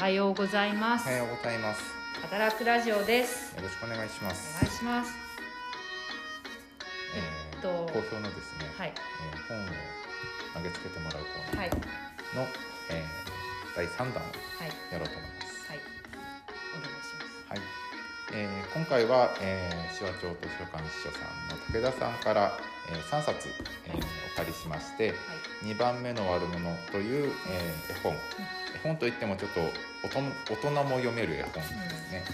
はようございます。おはようございます。働くラジオです。よろしくお願いします。お願いします。えーと好評のですね、はい。えー本を投げつけてもらうコーナはい。ーの、えー第3弾をはい。やろうと思います。はい。お願いします。はい。えー今回は、えー、手話町図書館司書さんの武田さんから、えー3冊、えーはいお借りしまして、はい。2番目の悪者という、えー絵本。絵本といってもちょっと大人も読める絵本ですね。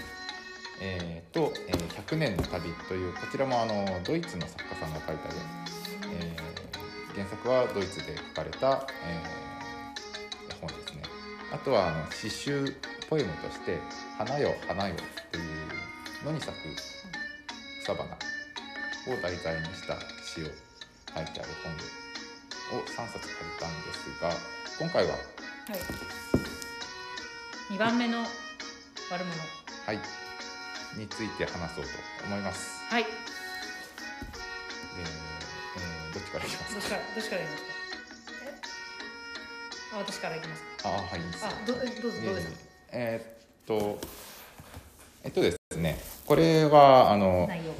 えーと、えー100年の旅というこちらもあのドイツの作家さんが書いたで、えー原作はドイツで書かれた、えー絵本ですね。あとはあの詩集ポエムとして「花よ花よ」っていう野に咲く草花を題材にした詩を書いてある本を3冊借りたんですが今回ははい。二番目の悪者。はいについて話そうと思います。はい。でえーどっちからいきますか？どっちから、どっちから言いますか？え？あ、私からいきますか。あはいいいですよあ、ど、えどうぞ、どうぞ。えーっとえっとですねこれはあの、内容。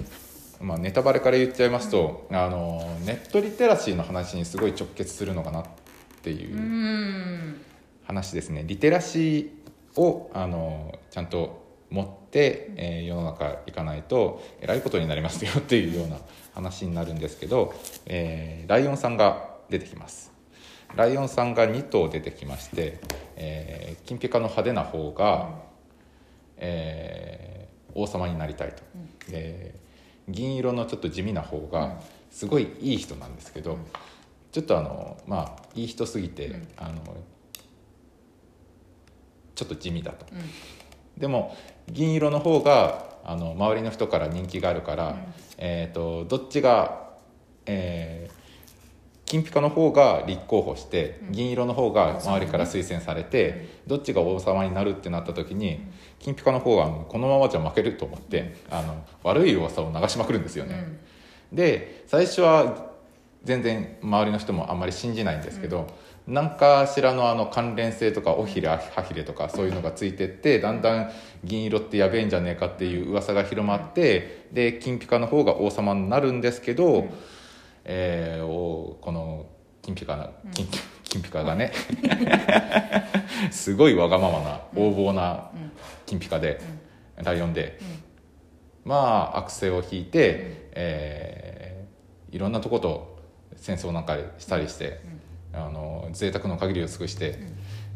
まあ、ネタバレから言っちゃいますと、あのネットリテラシーの話にすごい直結するのかなっていううーん。話ですね。リテラシーをあのちゃんと持って、えー世の中行かないとえらいことになりますよっていうような話になるんですけど、えーライオンさんが出てきます。ライオンさんが2頭出てきまして、えー金ピカの派手な方が、えー王様になりたいと、で銀色のちょっと地味な方うん。がすごいいい人なんですけど、うん。ちょっとあのまあいい人すぎて、うん。あのちょっと地味だと。うん。でも銀色の方があの周りの人から人気があるから、うん。えー、とどっちが、えー金ピカの方が立候補して、うん。銀色の方が周りから推薦されて、どっちが王様になるってなった時に、金ピカの方はこのままじゃ負けると思って、あの悪い噂を流しまくるんですよね。で最初は全然周りの人もあんまり信じないんですけど、何かしらのあの関連性とか尾ひれ歯ひれとかそういうのがついてってだんだん銀色ってやべえんじゃねえかっていう噂が広まってで金ピカの方が王様になるんですけど、うんえーおこの金ピカな金金ピカがねすごいわがままな横暴なうん。金ピカで、ライオンで。うん。まあ悪性を引いて、えーいろんなとこと戦争なんかしたりして、あの贅沢の限りを尽くして、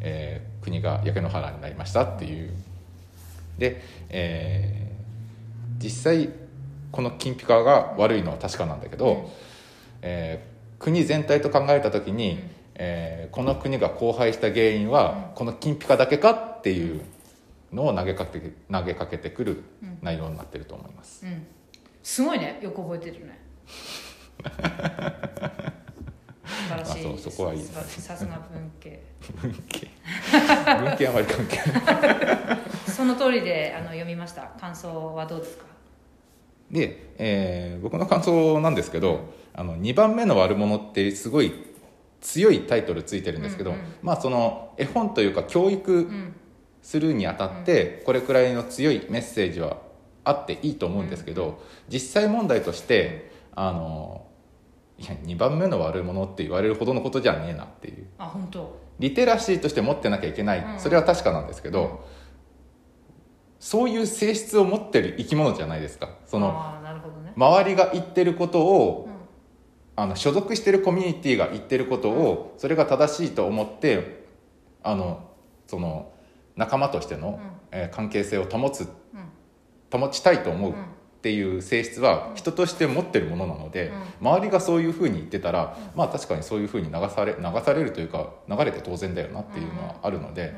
えー国が焼け野原になりましたっていう。で、えー実際この金ピカが悪いのは確かなんだけど、うん。えー国全体と考えた時に、うん。えーこの国が荒廃した原因は、この金ピカだけかっていうのを投げかけて投げかけてくるうん。内容になってると思います。うん。すごいね、よく覚えてるね。素晴らしいあそうそこはいいさすが文系。文系文系あまり関係ない その通りで、あの、読みました。感想はどうですか？で、えー僕の感想なんですけど「あの2番目の悪者」ってすごい強いタイトルついてるんですけど、うんうんまあその絵本というか教育うん。するにあたってこれくらいの強いメッセージはあっていいと思うんですけど、実際問題としてあのいや2番目の悪者って言われるほどのことじゃねえなっていうあ、本当。リテラシーとして持ってなきゃいけない、うんそれは確かなんですけど、うんそういう性質を持ってる生き物じゃないですかそのね。周りが言ってることを、うん。あの所属してるコミュニティが言ってることを、それが正しいと思ってあのその仲間としての、えー関係性を保つうん。保ちたいと思ううんっていう性質は人として持ってるものなので、う周りがそういうふうに言ってたら、まあ確かにそういうふうに流され流されるというか流れて当然だよなっていうのはあるので、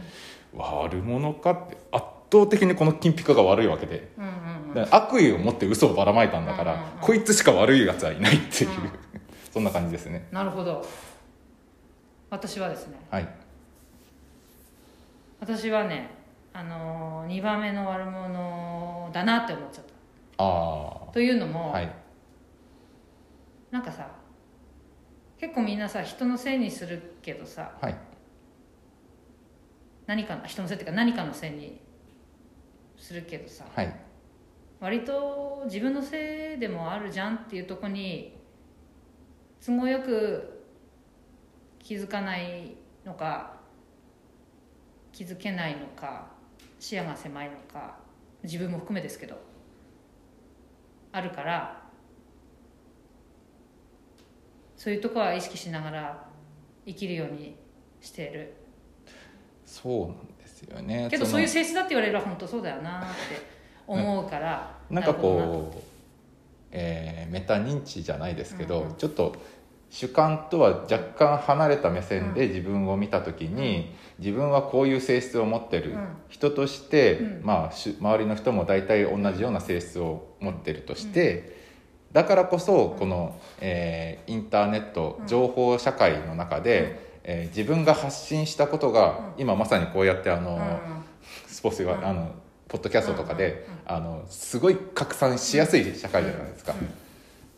悪者かって圧倒的にこの金ピカが悪いわけで。悪意を持って嘘をばらまいたんだから、うんうんうんこいつしか悪いやつはいないっていう、うん そんな感じですねなるほど。私はですね。はい私はね。あのー、二番目の悪者だなって思っちゃった。あというのあも、はい。なんかさ。結構みんなさ、人のせいにするけどさ、はい。何かの人のせいっていうか何かのせいにするけどさはい。割と自分のせいでもあるじゃんっていうとこに都合よく気づかないのか気づけないのか視野が狭いのか自分も含めですけどあるからそういうとこは意識しながら生きるようにしている。そうなんですよね。けどのそういう性質だって言われれば本当そうだよなって思うから、なんかるほどな。こう、えーメタ認知じゃないですけど、うん。うんちょっと主観とは若干離れた目線で自分を見た時に、自分はこういう性質を持ってる、うん。人として、うん。まあ、し周りの人も大体同じような性質を持ってるとして、だからこそこの、えーインターネットうん情報社会の中で、えー自分が発信したことが、今まさにこうやってあの、スポーツが、うん。あのポッドキャストとかで、あのすごい拡散しやすい社会じゃないですか、うん。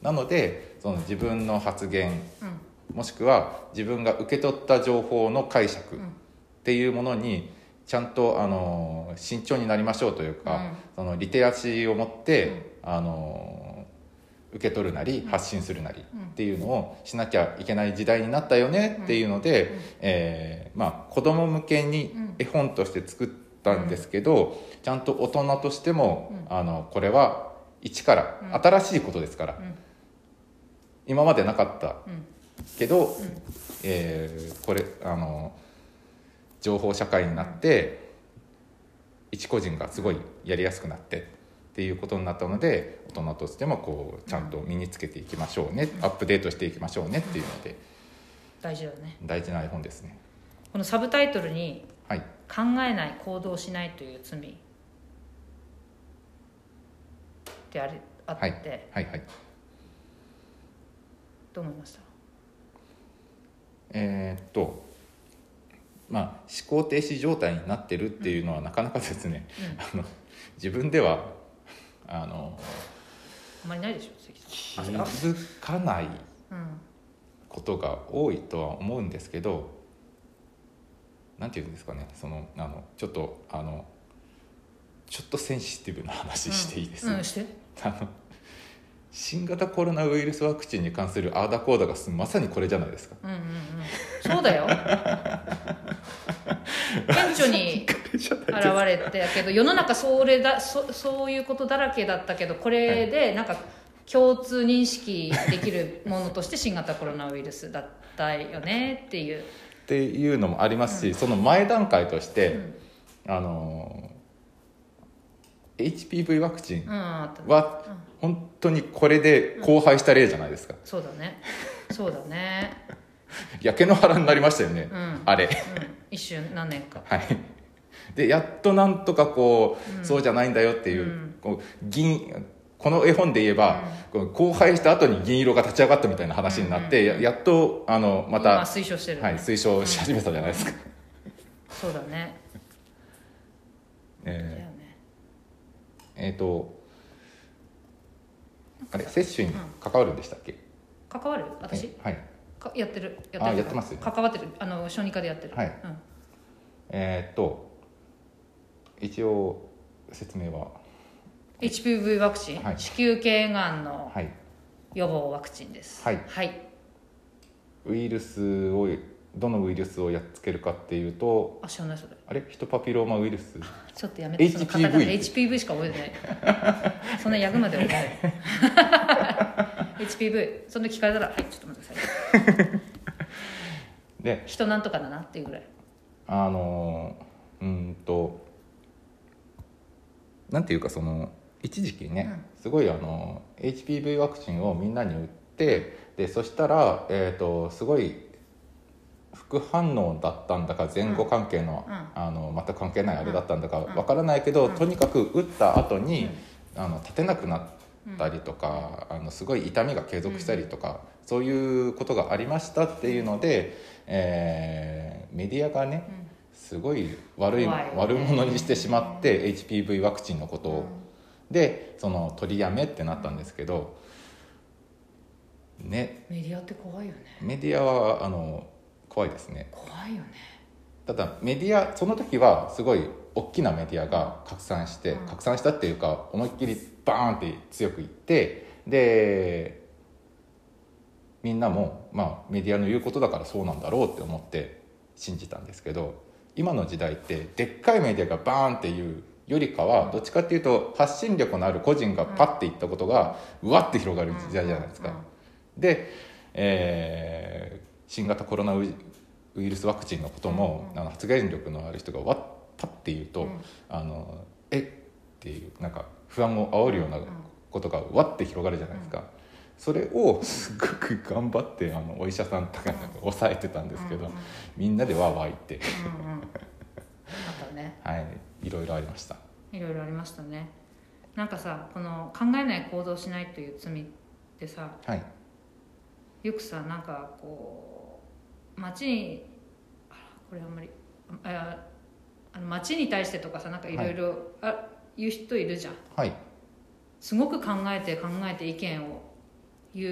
なのでその自分の発言うん。もしくは自分が受け取った情報の解釈っうんていうものにちゃんとあの慎重になりましょうというか、うん。そのリテラシーを持って、あの受け取るなり発信するなりうん。っていうのをしなきゃいけない時代になったよねっていうので、うん。えーまあ、子供向けにうん。絵本として作ったんですけど、ちゃんと大人としても、あのこれは一から、うん。新しいことですから、うん。今までなかったうん。けど、えーこれあの情報社会になって、一個人がすごいやりやすくなってっていうことになったので大人としてもこうちゃんと身につけていきましょうね、アップデートしていきましょうねっていうので大事だね。大事な絵本ですね。このサブタイトルにはい「考えない行動しないという罪」ってあれあって、はい。はいはい。どう思いました？えーっとまあ思考停止状態になってるっていうのはなかなかですね、あの自分ではあのあんまりないでしょ関気づかないうんことが多いとは思うんですけどなんていうんですかね。そのあのちょっとあのちょっとセンシティブな話していいです、うん、うん 新型コロナウイルスワクチンに関するアーダコーダがまさにこれじゃないですか。うんうんうん。そうだよ。顕著に現れてたけど世の中それだそそういうことだらけだったけどこれでなんか共通認識できるものとして新型コロナウイルスだったよねっていう、っていうのもありますし、その前段階として、うん。あの HPV ワクチンうん、本当にこれで荒廃した例じゃないですか、そうだね。そうだね。焼け野原になりましたよね、うん、あれ。うん、一瞬何年か。はい。でやっとなんとかこう、うん。そうじゃないんだよっていう,、うん。こう銀この絵本で言えば、こう荒廃した後に銀色が立ち上がったみたいな話になって、うんうんうん。ややっとあのま今た、推奨してる、ねはい、推奨し始めたじゃないですか、そうだね。えね。ーえーとあれ接種に関わるんでしたっけ、関わる？私？えはい。かやってる。やあるやってます関わってる。あの小児科でやってる。はい。うん。えーっと一応説明は。HPV ワクチン、はい。子宮頸がんのはい。予防ワクチンです。はい。はい、ウイルスをどのウイルスをやっつけるかっていうとあ知らないそれ。あれ？ヒトパピローマウイルス？ちょっとやめて。HPV その HPV しか覚えてない。そんな役まで覚えてない。HPV そんな聞かれたらはいちょっと待ってください。で人なんとかだなっていうぐらい。あのーうーんとなんていうかその一時期ね、すごいあの HPV ワクチンをみんなに打ってでそしたら、えー、とすごい副反応だったんだか前後関係の,、うん。あの全く関係ないあれだったんだかうん。わからないけど、うん。とにかく打った後に、うん。あの立てなくなったりとか、あのすごい痛みが継続したりとか、そういうことがありましたっていうので、えーメディアがね、うん。すごい悪い悪者にしてしまって HPV ワクチンのことを、でその取りやめってなったんですけどね。メディアって怖いよね。メディアはあの怖いですね。怖いよね。ただメディアその時はすごい大きなメディアが拡散して、うん。拡散したっていうか思いっきりバーンって強く言ってでみんなも、まあ、メディアの言うことだからそうなんだろうって思って信じたんですけど今の時代ってでっかいメディアがバーンっていうよりかはどっちかっていうと発信力のある個人がパッて言ったことがうわって広がる時代じゃないですか。で、えー新型コロナウイルスワクチンのことも、うんあの発言力のある人がわっパッて言うと、うん。あのえ？っていうなんか不安を煽るようなことがわって広がるじゃないですか、それをすごく頑張ってあのお医者さんとかが抑えてたんですけど、うんうん。みんなでわーわー言って。うんうん。あったね。はい。いろいろありました。いろいろありましたね。なんかさこの考えない行動しないという罪ってさはい。よくさなんかこう街にあらこれあんまりああの街に対してとかさなんかい。ろいろあ言う人いるじゃん。はい。すごく考えて考えて意見を言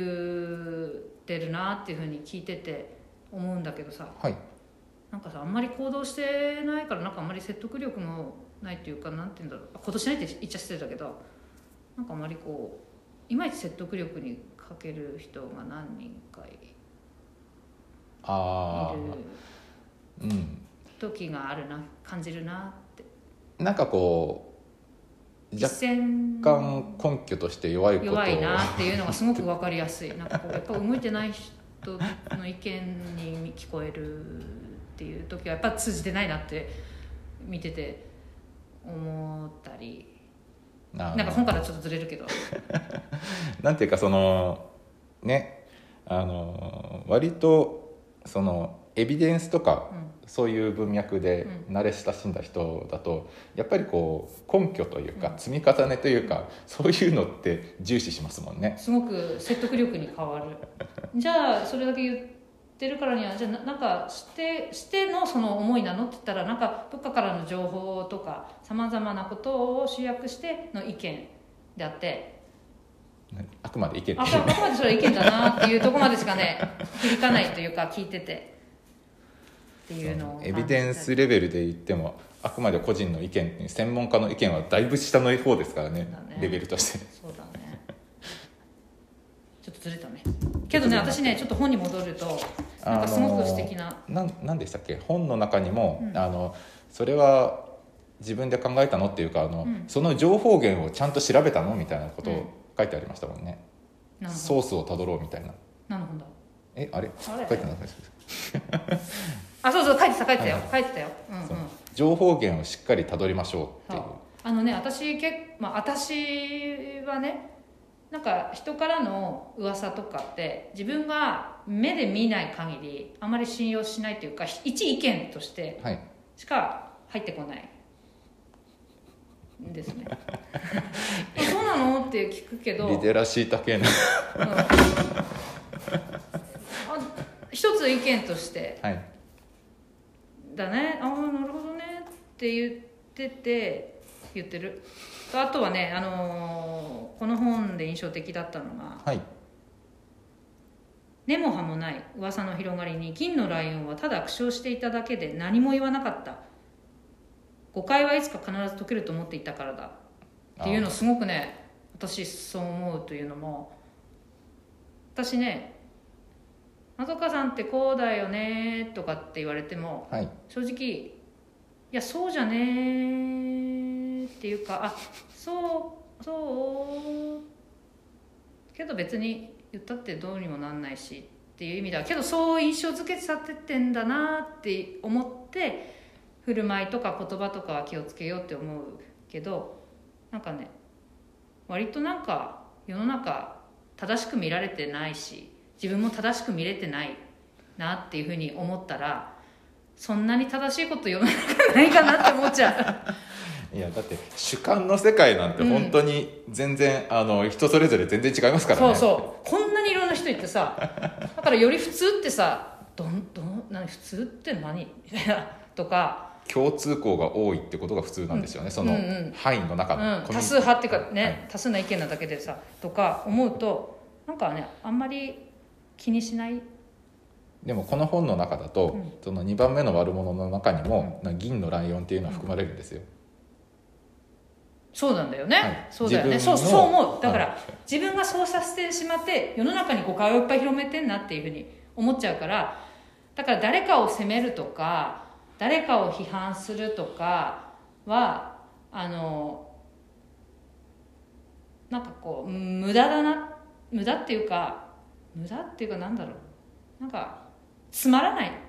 ってるなっていうふうに聞いてて思うんだけどさ。はい。なんかさあんまり行動してないからなんかあんまり説得力もないっていうかなんて言うんだろう。行動しないって言っちゃ失礼だけどなんかあんまりこういまいち説得力に欠ける人が何人かいあいるあうん時があるな感じるなって。なんかこう若干根拠として弱いことを。弱いなっていうのがすごく分かりやすいなんかこうやっぱ動いてない人の意見に聞こえるっていう時はやっぱ通じてないなって見てて思ったり。ななんか本からちょっとずれるけど。なんていうかそのねあの割とそのエビデンスとかうんそういう文脈でう慣れ親しんだ人だとやっぱりこう根拠というかうん積み重ねというかそういうのって重視しますもんね。すごく説得力に変わる じゃあそれだけ言ってるからにはじゃあななんかしてしてのその思いなのって言ったらなんかどっかからの情報とかさまざまなことを集約しての意見であってあくまで意見。あここまでそれは意見だなっていうところまでしかね 響かないというか聞いてて。っていうのをエビデンスレベルで言ってもあくまで個人の意見専門家の意見はだいぶ下の方ですからねだね。レベルとして。そうだね。ちょっとずれたね。けどね私ねちょっと本に戻るとなんかすごく素敵な、なんなんでしたっけ？本の中にも、うん。あのそれは自分で考えたの？っていうかあの、うん。その情報源をちゃんと調べたの？みたいなことうん。を書いてありましたもんね、ソースをたどろうみたいな。どなるほど。えあれ？書いてなかったですあそうそう書いてた書いてたよ、はい書いてたよ。うんうん。情報源をしっかりたどりましょうっていう。あのね私け、まあ、私はねなんか人からの噂とかって自分が目で見ない限りあまり信用しないというか一意見としてはい。しか入ってこない。んですね。あそうなの？って聞くけど。リテラシー高いな。うん。あ一つ意見として。はい。だね。ああなるほどねって言ってて言ってる。あとはね、あのーこの本で印象的だったのがはい。根も葉もない噂の広がりに銀のライオンはただ苦笑していただけで何も言わなかった誤解はいつか必ず解けると思っていたからだ。っていうのすごくね私そう思うというのも私ね「まどかさんってこうだよね」とかって言われてもはい。正直いやそうじゃねーっていうかあそうそうけど別に言ったってどうにもなんないしっていう意味ではけどそう印象付けちゃってってんだなって思って振る舞いとか言葉とかは気をつけようって思うけどなんかね割となんか世の中正しく見られてないし自分も正しく見れてないなっていうふうに思ったらそんなに正しいこと世の中ないかなって思っちゃ いやだって主観の世界なんて本当に全然、あの人それぞれ全然違いますうからね。そうそう。こんなにいろんな人いてさだからより普通ってさどんどん何普通って何？みたいな。とか、共通項が多いってことが普通なんですよね、その範囲の中の、うん、多数派っていうかね、多数な意見なだけでさとか思うとなんかねあんまり気にしないでもこの本の中だと、うんその2番目の悪者の中にも、なんか銀のライオンっていうのは含まれるんですよ、そうなんだよね、はいそうだよねそうそう思うだから、はい自分がそうさせてしまって世の中に誤解をいっぱい広めてんなっていうふうに思っちゃうからだから誰かを責めるとか誰かを批判するとかはあのなんかこう無駄だな無駄っていうか無駄っていうかなんだろう。なんかつまらない。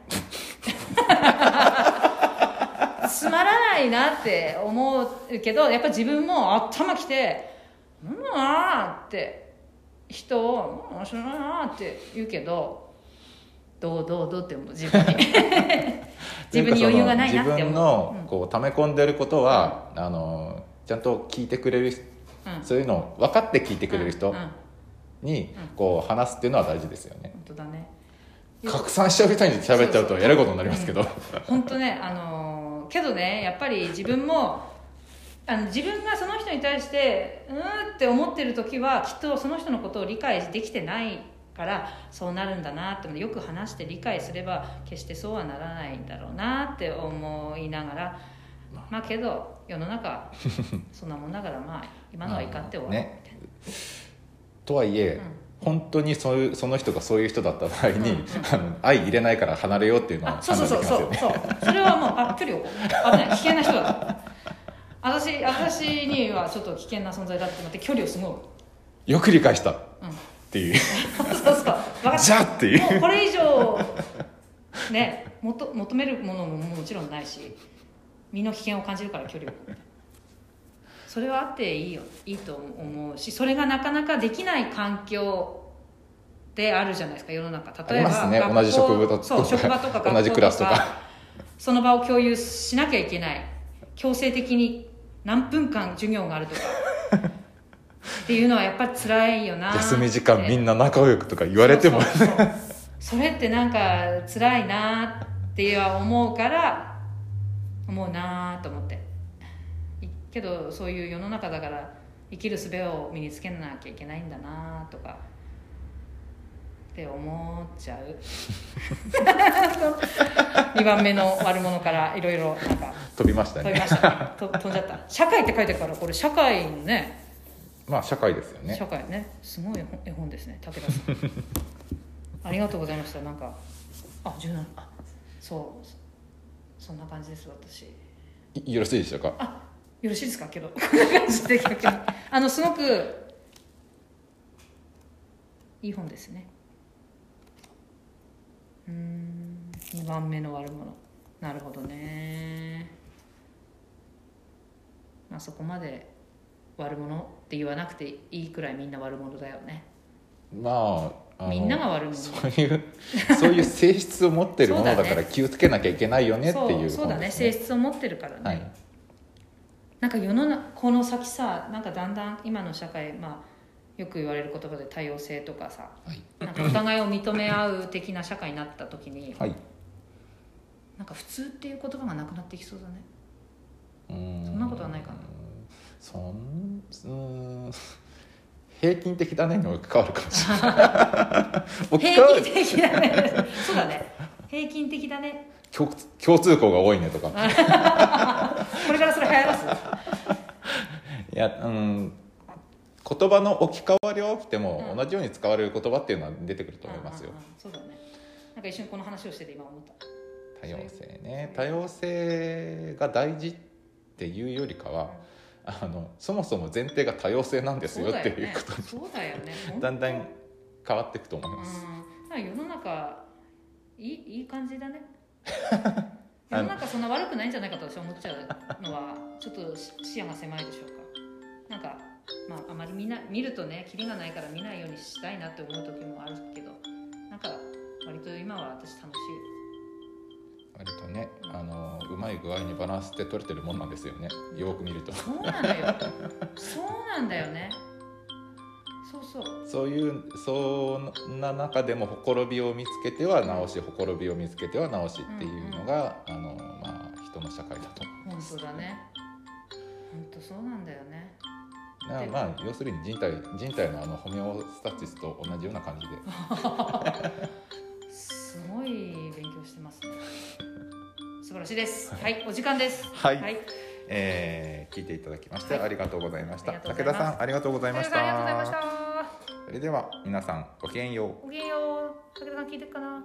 つまらないなって思うけどやっぱ自分も頭きて「うんなあ」って人を「うん知らないな」って言うけどどうどうどうって思う自分に。自分に余裕がないなって自分思のう、こう溜め込んでることは、あのちゃんと聞いてくれる人そういうのを分かって聞いてくれる人にこう話すっていうのは大事ですよね。本当だね。拡散しちゃう人に喋っちゃうとやることになりますけど。本当ねあのーけどねやっぱり自分もあの自分がその人に対してうーんって思ってる時はきっとその人のことを理解できてないからそうなるんだなってよく話して理解すれば決してそうはならないんだろうなって思いながらまあけど世の中 そんなもんだからまあ今のはいかって終わるみたいな、とはいえ、本当にそういうその人がそういう人だった場合に、あの相入れないから離れようっていうのはあそうそう判断でそうきますよね。そうそう。それはもうあ距離を危ない。危険な人だ。私私にはちょっと危険な存在だって思って距離をすごい。よく理解したっうんていう。そうそうじゃあっていう。もうこれ以上ねもと求めるものももちろんないし身の危険を感じるから距離をそれはあっていいよいいと思うしそれがなかなかできない環境であるじゃないですか世の中。例えばね。同じ職場とそう職場とか同じクラスとか。その場を共有しなきゃいけない。強制的に何分間授業があるとかっていうのはやっぱり辛いよな。休み時間みんな仲良くとか言われても。それってなんか辛いなっては思うから思うなと思って。いけどそういう世の中だから生きる術を身につけなきゃいけないんだなとかって思っちゃう。2番目の悪者からいろいろなんか。飛びましたね。飛びました。飛んじゃった。社会って書いてるからこれ社会のねまあ社会ですよね。社会ね。すごい絵本ですね。武田さん。ありがとうございました。なんかあ17あそうそんな感じです私。いよろしいでしょうか？あよろしいですか？けどこんな感じで逆に。あのすごくいい本ですね。うーん2番目の悪者。なるほどね。まあそこまで悪者って言わなくていいくらいみんな悪者だよね。まあみんなが悪者。そういうそういう性質を持ってるものだから気をつけなきゃいけないよねっていうそうそうだね。性質を持ってるからね、はい。なんか世の中この先さなんかだんだん今の社会まあよく言われる言葉で多様性とかさはい。なんかお互いを認め合う的な社会になった時にはい。なんか普通っていう言葉がなくなってきそうだね。そんなことはないかなそんうーん平均的だねに置き換わるかもしれない。平均的だね。そうだね。平均的だね。共共通項が多いねとか。これからそれ流行らす？いやうん言葉の置き換わりは起きても、うん。同じように使われる言葉っていうのは出てくると思いますよ。うんうんうんそうだね。なんか一瞬この話をしてて今思った。多様性ね。多様性が大事っていうよりかはあのそもそも前提が多様性なんですよっていうことにそうだよね。ねだんだん変わっていくと思います、世の中いいいい感じだね。世の中そんな悪くないんじゃないかと私は思っちゃうのはちょっと視野が狭いでしょうか。なんかまああまり見な見るとねキリがないから見ないようにしたいなって思う時もあるけどなんか割と今は私楽し割とねあのうまい具合にバランスって取れてるもんなんですよね。よく見ると。いそうなんだよ。そうなんだよね。そうそう。そういうそんな中でもほころびを見つけては直しほころびを見つけては直しっていうのが、あのまあ人の社会だと思い本ます当だね。本当そうなんだよね。だまあ要するに人体人体のあのホメオスタチスと同じような感じで ろしいです。はい。お時間です。はい。はい。えー聞いていただきましてはい。ありがとうございました、武田さんありがとうございましありがとうございまたした。それでは皆さんごきげんよう。ごきげんよう。武田さん聞いてるかな